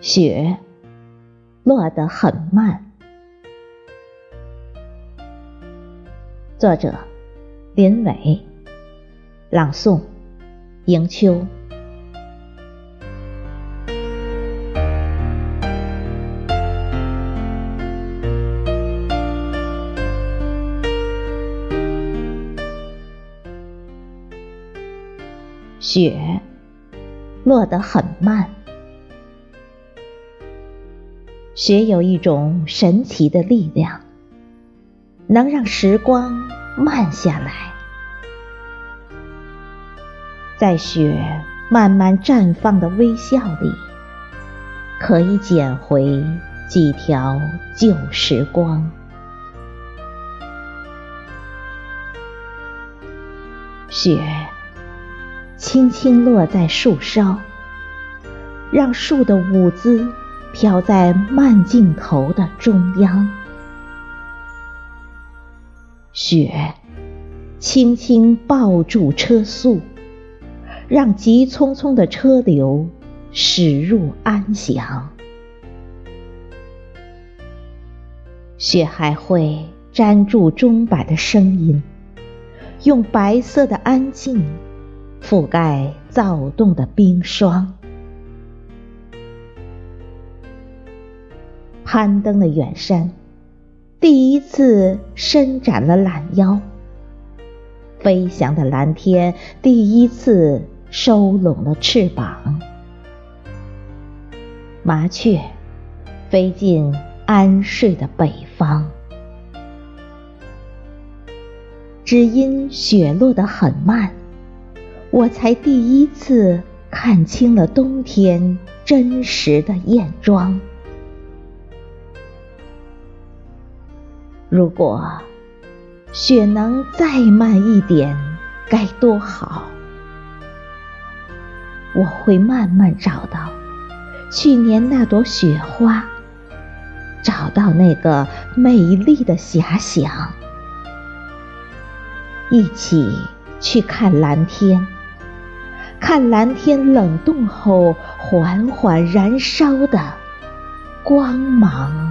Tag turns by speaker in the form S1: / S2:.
S1: 雪落得很慢。作者：林伟，朗诵：迎秋。雪落得很慢。雪有一种神奇的力量，能让时光慢下来。在雪慢慢绽放的微笑里，可以捡回几条旧时光。雪轻轻落在树梢，让树的舞姿。飘在慢镜头的中央，雪轻轻抱住车速，让急匆匆的车流驶入安详。雪还会粘住钟摆的声音，用白色的安静覆盖躁动的冰霜。攀登的远山，第一次伸展了懒腰；飞翔的蓝天，第一次收拢了翅膀。麻雀飞进安睡的北方，只因雪落得很慢，我才第一次看清了冬天真实的艳妆。如果雪能再慢一点，该多好！我会慢慢找到去年那朵雪花，找到那个美丽的遐想，一起去看蓝天，看蓝天冷冻后缓缓燃烧的光芒。